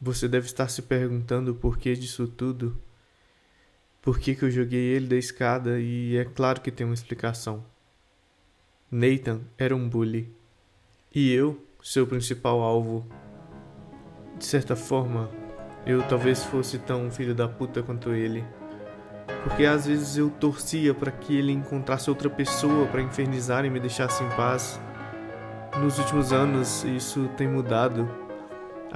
Você deve estar se perguntando o porquê disso tudo. Por que, que eu joguei ele da escada e é claro que tem uma explicação. Nathan era um bully. E eu, seu principal alvo. De certa forma, eu talvez fosse tão filho da puta quanto ele. Porque às vezes eu torcia para que ele encontrasse outra pessoa para infernizar e me deixasse em paz. Nos últimos anos isso tem mudado.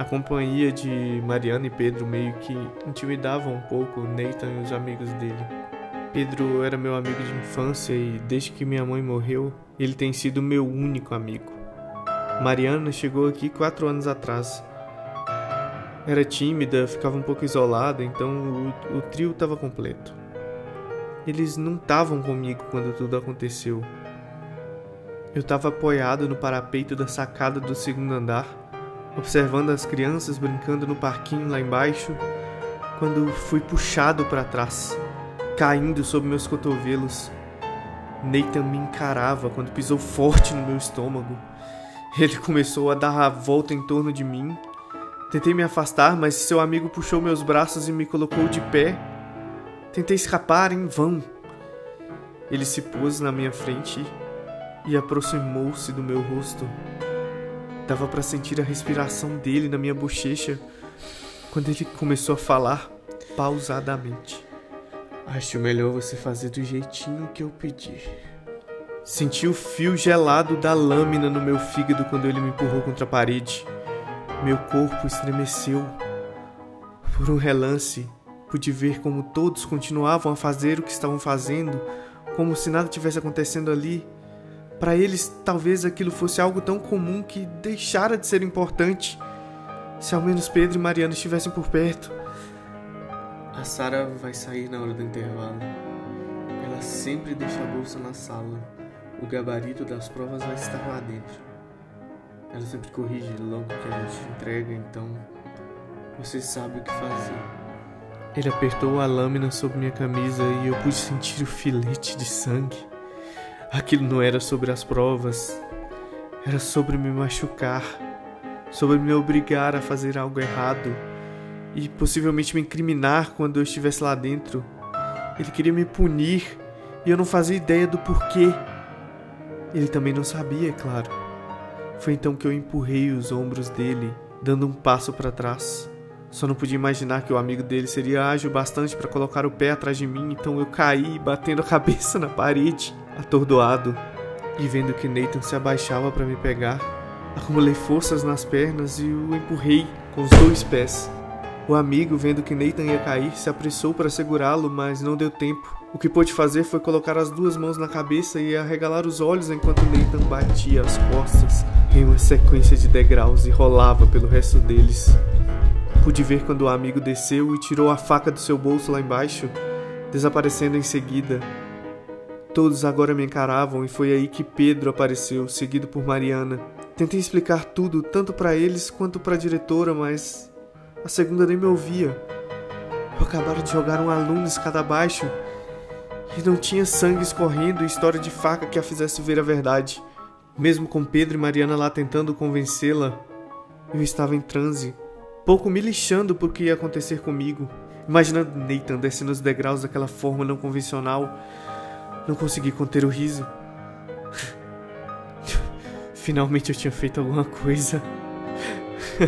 A companhia de Mariana e Pedro meio que intimidava um pouco Nathan e os amigos dele. Pedro era meu amigo de infância e desde que minha mãe morreu, ele tem sido meu único amigo. Mariana chegou aqui quatro anos atrás. Era tímida, ficava um pouco isolada, então o, o trio estava completo. Eles não estavam comigo quando tudo aconteceu. Eu estava apoiado no parapeito da sacada do segundo andar observando as crianças brincando no parquinho lá embaixo, quando fui puxado para trás, caindo sob meus cotovelos. Nathan me encarava quando pisou forte no meu estômago. Ele começou a dar a volta em torno de mim. Tentei me afastar, mas seu amigo puxou meus braços e me colocou de pé. Tentei escapar em vão. Ele se pôs na minha frente e aproximou-se do meu rosto. Dava para sentir a respiração dele na minha bochecha quando ele começou a falar pausadamente. Acho melhor você fazer do jeitinho que eu pedi. Senti o fio gelado da lâmina no meu fígado quando ele me empurrou contra a parede. Meu corpo estremeceu. Por um relance, pude ver como todos continuavam a fazer o que estavam fazendo, como se nada tivesse acontecendo ali para eles, talvez aquilo fosse algo tão comum que deixara de ser importante. Se ao menos Pedro e Mariana estivessem por perto. A Sara vai sair na hora do intervalo. Ela sempre deixa a bolsa na sala. O gabarito das provas vai estar lá dentro. Ela sempre corrige logo que a gente entrega, então você sabe o que fazer. Ele apertou a lâmina sobre minha camisa e eu pude sentir o filete de sangue. Aquilo não era sobre as provas, era sobre me machucar, sobre me obrigar a fazer algo errado e possivelmente me incriminar quando eu estivesse lá dentro. Ele queria me punir e eu não fazia ideia do porquê. Ele também não sabia, é claro. Foi então que eu empurrei os ombros dele, dando um passo para trás. Só não podia imaginar que o amigo dele seria ágil bastante para colocar o pé atrás de mim, então eu caí, batendo a cabeça na parede. Atordoado e vendo que Nathan se abaixava para me pegar, acumulei forças nas pernas e o empurrei com os dois pés. O amigo, vendo que Nathan ia cair, se apressou para segurá-lo, mas não deu tempo. O que pôde fazer foi colocar as duas mãos na cabeça e arregalar os olhos enquanto Nathan batia as costas em uma sequência de degraus e rolava pelo resto deles. Pude ver quando o amigo desceu e tirou a faca do seu bolso lá embaixo, desaparecendo em seguida, Todos agora me encaravam e foi aí que Pedro apareceu, seguido por Mariana. Tentei explicar tudo, tanto para eles quanto para a diretora, mas a segunda nem me ouvia. Eu acabara de jogar um aluno escada abaixo e não tinha sangue escorrendo e história de faca que a fizesse ver a verdade. Mesmo com Pedro e Mariana lá tentando convencê-la, eu estava em transe, pouco me lixando por que ia acontecer comigo, imaginando Nathan descendo os degraus daquela forma não convencional não consegui conter o riso. Finalmente eu tinha feito alguma coisa.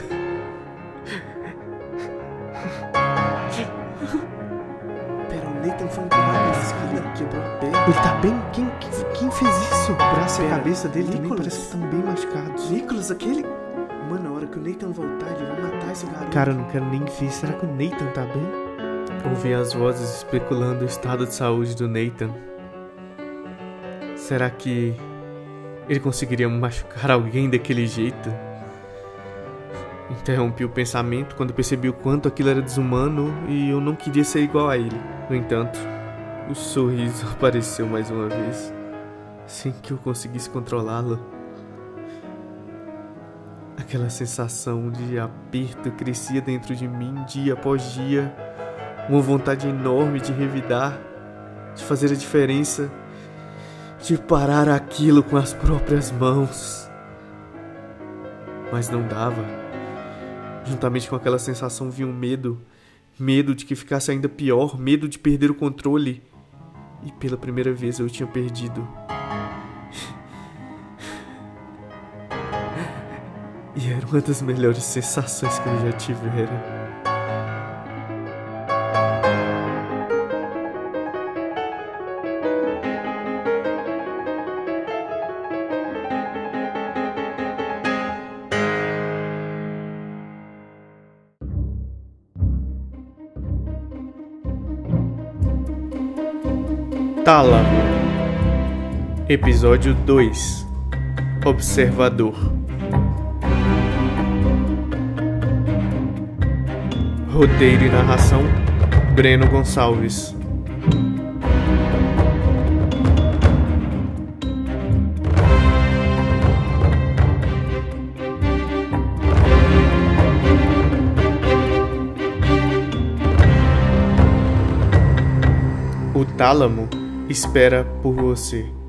Pera, o Nathan foi empurrado na escada, quebrou a perna. Ele tá bem? Quem, quem, fez isso? O braço Pera, e a cabeça dele Nicholas. também parece que estão bem machucados. Nicholas, aquele. Que o Nathan voltar, ele vai matar esse garoto. Cara, eu não quero nem ver. Será que o Nathan tá bem? Ouvi as vozes especulando o estado de saúde do Nathan. Será que ele conseguiria machucar alguém daquele jeito? Interrompi o pensamento quando percebi o quanto aquilo era desumano e eu não queria ser igual a ele. No entanto, o sorriso apareceu mais uma vez, sem que eu conseguisse controlá-lo. Aquela sensação de aperto crescia dentro de mim dia após dia, uma vontade enorme de revidar, de fazer a diferença de parar aquilo com as próprias mãos. Mas não dava. Juntamente com aquela sensação vinha um medo. Medo de que ficasse ainda pior, medo de perder o controle. E pela primeira vez eu tinha perdido. Uma das melhores sensações que eu já tivera. Tálamo Episódio 2 Observador Roteiro e narração Breno Gonçalves O tálamo espera por você.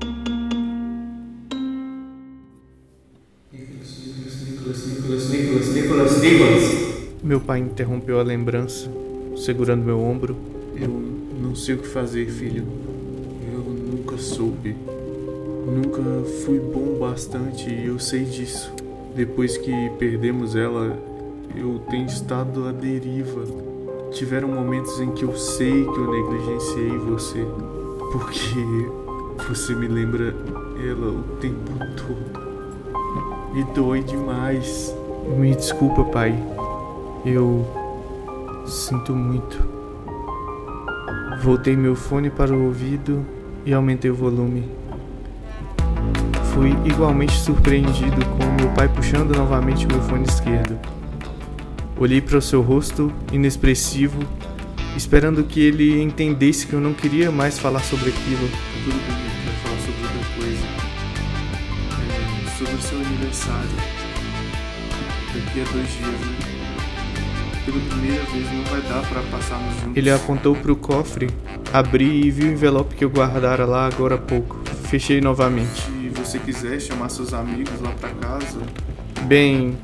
Meu pai interrompeu a lembrança, segurando meu ombro. Eu não sei o que fazer, filho. Eu nunca soube. Nunca fui bom bastante e eu sei disso. Depois que perdemos ela, eu tenho estado à deriva. Tiveram momentos em que eu sei que eu negligenciei você porque você me lembra ela o tempo todo. E dói demais. Me desculpa, pai. Eu sinto muito. Voltei meu fone para o ouvido e aumentei o volume. Fui igualmente surpreendido com meu pai puxando novamente meu fone esquerdo. Olhei para o seu rosto inexpressivo esperando que ele entendesse que eu não queria mais falar sobre aquilo. Tudo bem, gente vai falar sobre outra coisa. É, sobre o seu aniversário. Daqui a dois dias, né? Pela primeira vez não vai dar para passarmos juntos. Ele apontou para o cofre, abri e vi o envelope que eu guardara lá agora há pouco. Fechei novamente. Se você quiser chamar seus amigos lá para casa. Bem,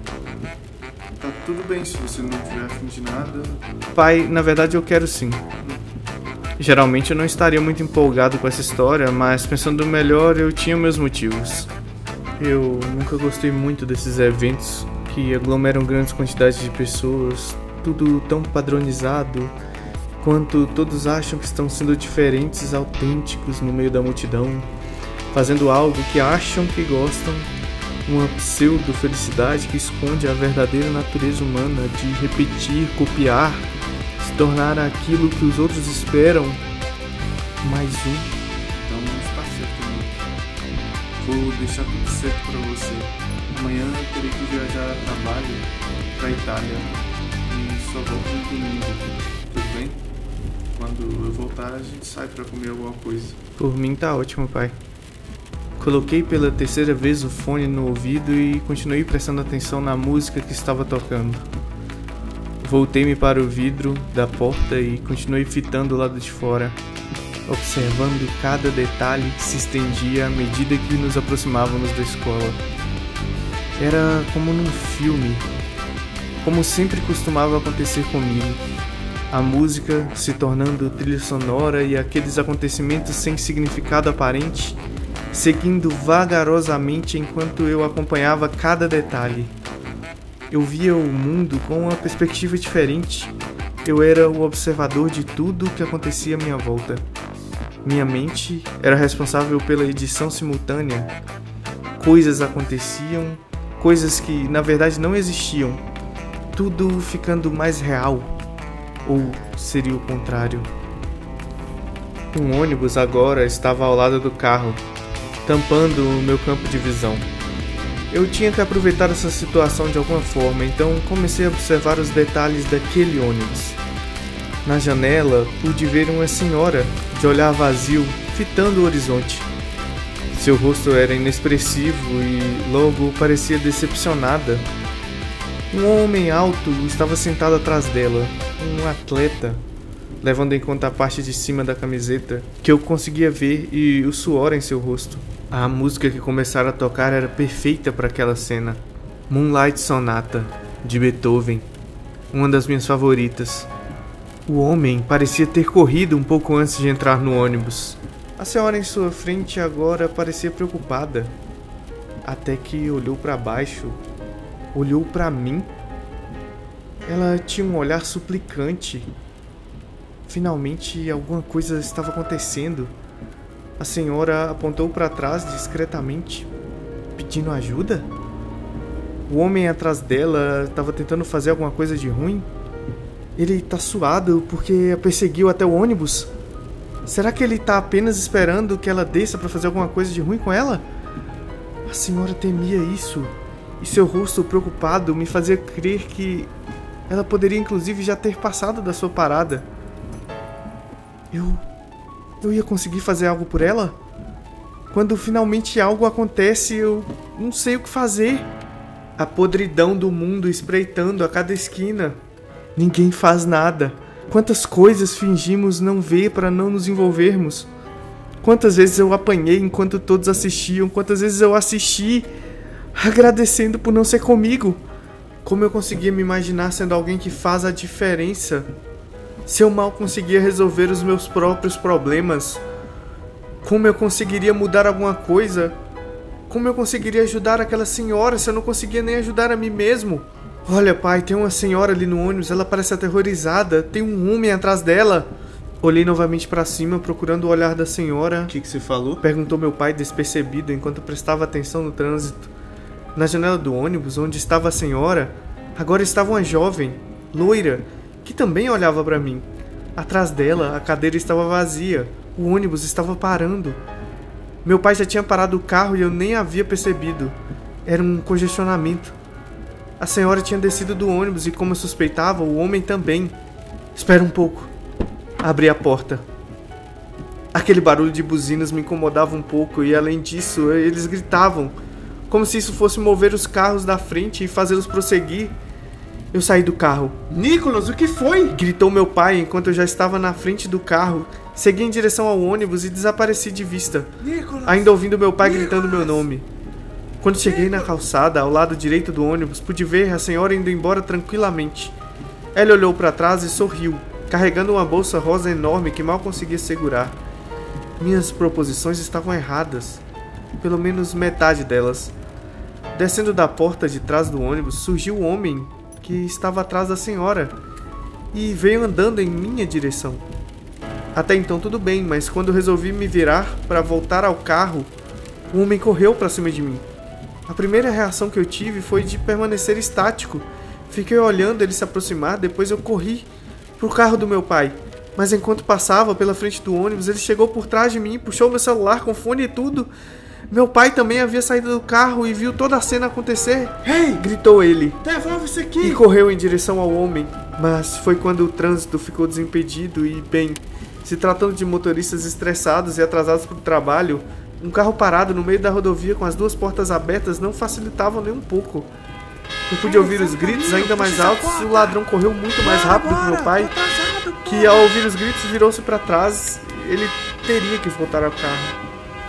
Tá tudo bem se você não tiver afim de nada. Pai, na verdade eu quero sim. Geralmente eu não estaria muito empolgado com essa história, mas pensando melhor eu tinha meus motivos. Eu nunca gostei muito desses eventos que aglomeram grandes quantidades de pessoas, tudo tão padronizado, quanto todos acham que estão sendo diferentes, autênticos no meio da multidão, fazendo algo que acham que gostam uma pseudo-felicidade que esconde a verdadeira natureza humana de repetir, copiar, se tornar aquilo que os outros esperam. Mais um. Então está certo, né? Vou deixar tudo certo para você. Amanhã terei que viajar a trabalho para Itália só volto. Tudo bem? Quando eu voltar, a gente sai para comer alguma coisa. Por mim tá ótimo, pai. Coloquei pela terceira vez o fone no ouvido e continuei prestando atenção na música que estava tocando. Voltei-me para o vidro da porta e continuei fitando o lado de fora, observando cada detalhe que se estendia à medida que nos aproximávamos da escola. Era como num filme, como sempre costumava acontecer comigo. A música se tornando trilha sonora e aqueles acontecimentos sem significado aparente seguindo vagarosamente enquanto eu acompanhava cada detalhe. Eu via o mundo com uma perspectiva diferente. Eu era o observador de tudo o que acontecia à minha volta. Minha mente era responsável pela edição simultânea. Coisas aconteciam, coisas que na verdade não existiam. Tudo ficando mais real. Ou seria o contrário? Um ônibus agora estava ao lado do carro, tampando o meu campo de visão. Eu tinha que aproveitar essa situação de alguma forma, então comecei a observar os detalhes daquele ônibus. Na janela, pude ver uma senhora, de olhar vazio, fitando o horizonte. Seu rosto era inexpressivo e logo parecia decepcionada. Um homem alto estava sentado atrás dela, um atleta, levando em conta a parte de cima da camiseta, que eu conseguia ver e o suor em seu rosto. A música que começara a tocar era perfeita para aquela cena. Moonlight Sonata, de Beethoven. uma das minhas favoritas. O homem parecia ter corrido um pouco antes de entrar no ônibus. A senhora em sua frente agora parecia preocupada, até que olhou para baixo, olhou para mim. Ela tinha um olhar suplicante. Finalmente alguma coisa estava acontecendo. A senhora apontou para trás discretamente, pedindo ajuda? O homem atrás dela estava tentando fazer alguma coisa de ruim? Ele tá suado porque a perseguiu até o ônibus? Será que ele tá apenas esperando que ela desça para fazer alguma coisa de ruim com ela? A senhora temia isso, e seu rosto preocupado me fazia crer que ela poderia inclusive já ter passado da sua parada. Eu. Eu ia conseguir fazer algo por ela? Quando finalmente algo acontece, eu não sei o que fazer. A podridão do mundo espreitando a cada esquina. Ninguém faz nada. Quantas coisas fingimos não ver para não nos envolvermos? Quantas vezes eu apanhei enquanto todos assistiam? Quantas vezes eu assisti agradecendo por não ser comigo? Como eu conseguia me imaginar sendo alguém que faz a diferença? Se eu mal conseguia resolver os meus próprios problemas, como eu conseguiria mudar alguma coisa como eu conseguiria ajudar aquela senhora se eu não conseguia nem ajudar a mim mesmo? Olha, pai, tem uma senhora ali no ônibus, ela parece aterrorizada. Tem um homem atrás dela. Olhei novamente para cima, procurando o olhar da senhora. O que, que você falou? Perguntou meu pai, despercebido, enquanto prestava atenção no trânsito. Na janela do ônibus, onde estava a senhora, agora estava uma jovem, loira, que também olhava para mim. Atrás dela, a cadeira estava vazia. O ônibus estava parando. Meu pai já tinha parado o carro e eu nem havia percebido. Era um congestionamento. A senhora tinha descido do ônibus e, como eu suspeitava, o homem também. Espera um pouco. Abri a porta. Aquele barulho de buzinas me incomodava um pouco e, além disso, eles gritavam, como se isso fosse mover os carros da frente e fazê-los prosseguir. Eu saí do carro. Nicolas, o que foi? Gritou meu pai enquanto eu já estava na frente do carro. Segui em direção ao ônibus e desapareci de vista, Nicolas, ainda ouvindo meu pai gritando meu nome. Quando cheguei na calçada, ao lado direito do ônibus, pude ver a senhora indo embora tranquilamente. Ela olhou para trás e sorriu, carregando uma bolsa rosa enorme que mal conseguia segurar. Minhas proposições estavam erradas, pelo menos metade delas. Descendo da porta de trás do ônibus, surgiu o homem que estava atrás da senhora e veio andando em minha direção. Até então tudo bem, mas quando resolvi me virar para voltar ao carro, o homem correu para cima de mim. A primeira reação que eu tive foi de permanecer estático. Fiquei olhando ele se aproximar, depois eu corri pro carro do meu pai. Mas enquanto passava pela frente do ônibus, ele chegou por trás de mim, puxou meu celular com fone e tudo. Meu pai também havia saído do carro e viu toda a cena acontecer. Hey! gritou ele. Devolve isso aqui! E correu em direção ao homem. Mas foi quando o trânsito ficou desimpedido e, bem, se tratando de motoristas estressados e atrasados para o trabalho, um carro parado no meio da rodovia com as duas portas abertas não facilitava nem um pouco. Eu pude ouvir os gritos ainda mais altos e o ladrão correu muito mais rápido que meu pai, que ao ouvir os gritos virou-se para trás. Ele teria que voltar ao carro.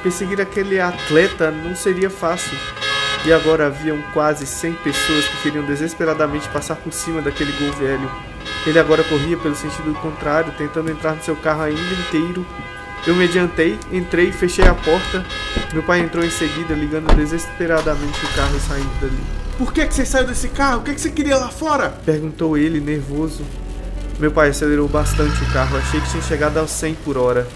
Perseguir aquele atleta não seria fácil. E agora haviam quase 100 pessoas que queriam desesperadamente passar por cima daquele gol velho. Ele agora corria pelo sentido contrário, tentando entrar no seu carro ainda inteiro. Eu me adiantei, entrei, fechei a porta. Meu pai entrou em seguida, ligando desesperadamente o carro e saindo dali. Por que, que você saiu desse carro? O que, que você queria lá fora? Perguntou ele, nervoso. Meu pai acelerou bastante o carro, achei que tinha chegado aos 100 por hora.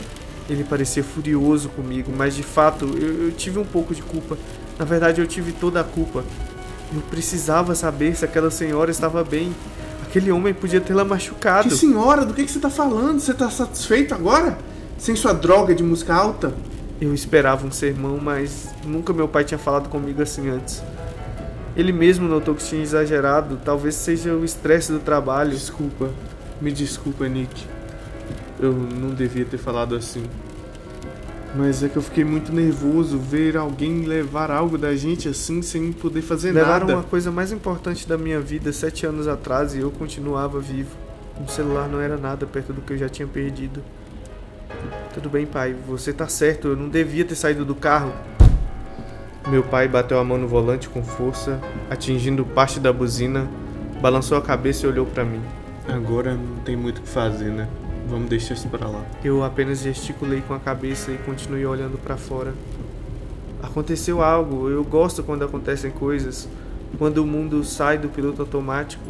Ele parecia furioso comigo, mas de fato eu, eu tive um pouco de culpa. Na verdade, eu tive toda a culpa. Eu precisava saber se aquela senhora estava bem. Aquele homem podia tê-la machucado. Que senhora? Do que, que você tá falando? Você tá satisfeito agora? Sem sua droga de música alta? Eu esperava um sermão, mas nunca meu pai tinha falado comigo assim antes. Ele mesmo notou que tinha exagerado, talvez seja o estresse do trabalho. Desculpa, me desculpa, Nick. Eu não devia ter falado assim. Mas é que eu fiquei muito nervoso ver alguém levar algo da gente assim sem poder fazer Levaram nada. uma coisa mais importante da minha vida sete anos atrás e eu continuava vivo. O celular não era nada perto do que eu já tinha perdido. Tudo bem, pai, você tá certo, eu não devia ter saído do carro. Meu pai bateu a mão no volante com força, atingindo parte da buzina, balançou a cabeça e olhou para mim. Agora não tem muito o que fazer, né? Vamos deixar isso para lá. Eu apenas gesticulei com a cabeça e continuei olhando para fora. Aconteceu algo, eu gosto quando acontecem coisas, quando o mundo sai do piloto automático.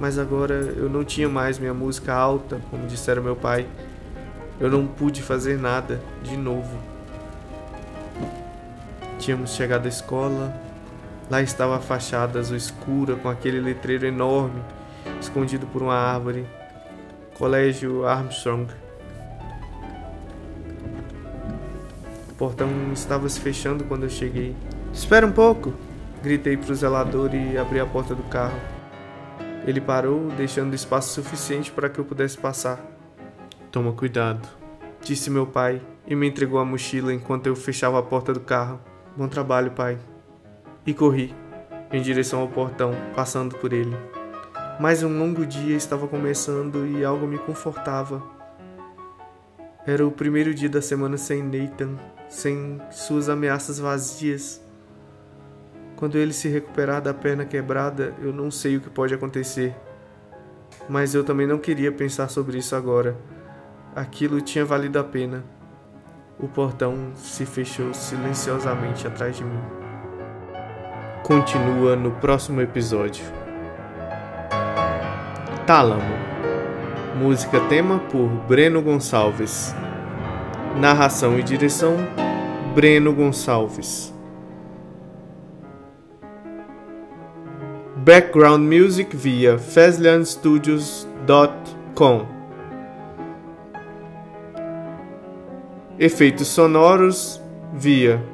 Mas agora eu não tinha mais minha música alta, como dissera meu pai. Eu não pude fazer nada de novo. Tínhamos chegado à escola. Lá estava a fachada azul escura com aquele letreiro enorme, escondido por uma árvore. Colégio Armstrong. O portão estava se fechando quando eu cheguei. Espera um pouco! Gritei para o zelador e abri a porta do carro. Ele parou, deixando espaço suficiente para que eu pudesse passar. Toma cuidado, disse meu pai e me entregou a mochila enquanto eu fechava a porta do carro. Bom trabalho, pai. E corri em direção ao portão, passando por ele. Mais um longo dia estava começando e algo me confortava. Era o primeiro dia da semana sem Nathan, sem suas ameaças vazias. Quando ele se recuperar da perna quebrada, eu não sei o que pode acontecer. Mas eu também não queria pensar sobre isso agora. Aquilo tinha valido a pena. O portão se fechou silenciosamente atrás de mim. Continua no próximo episódio. Tálamo. Música tema por Breno Gonçalves. Narração e direção Breno Gonçalves. Background music via fazlianstudios.com. Efeitos sonoros via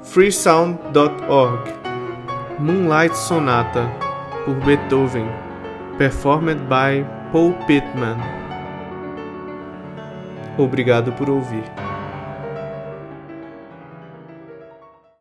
freesound.org. Moonlight Sonata por Beethoven performed by Paul Pittman. Obrigado por ouvir.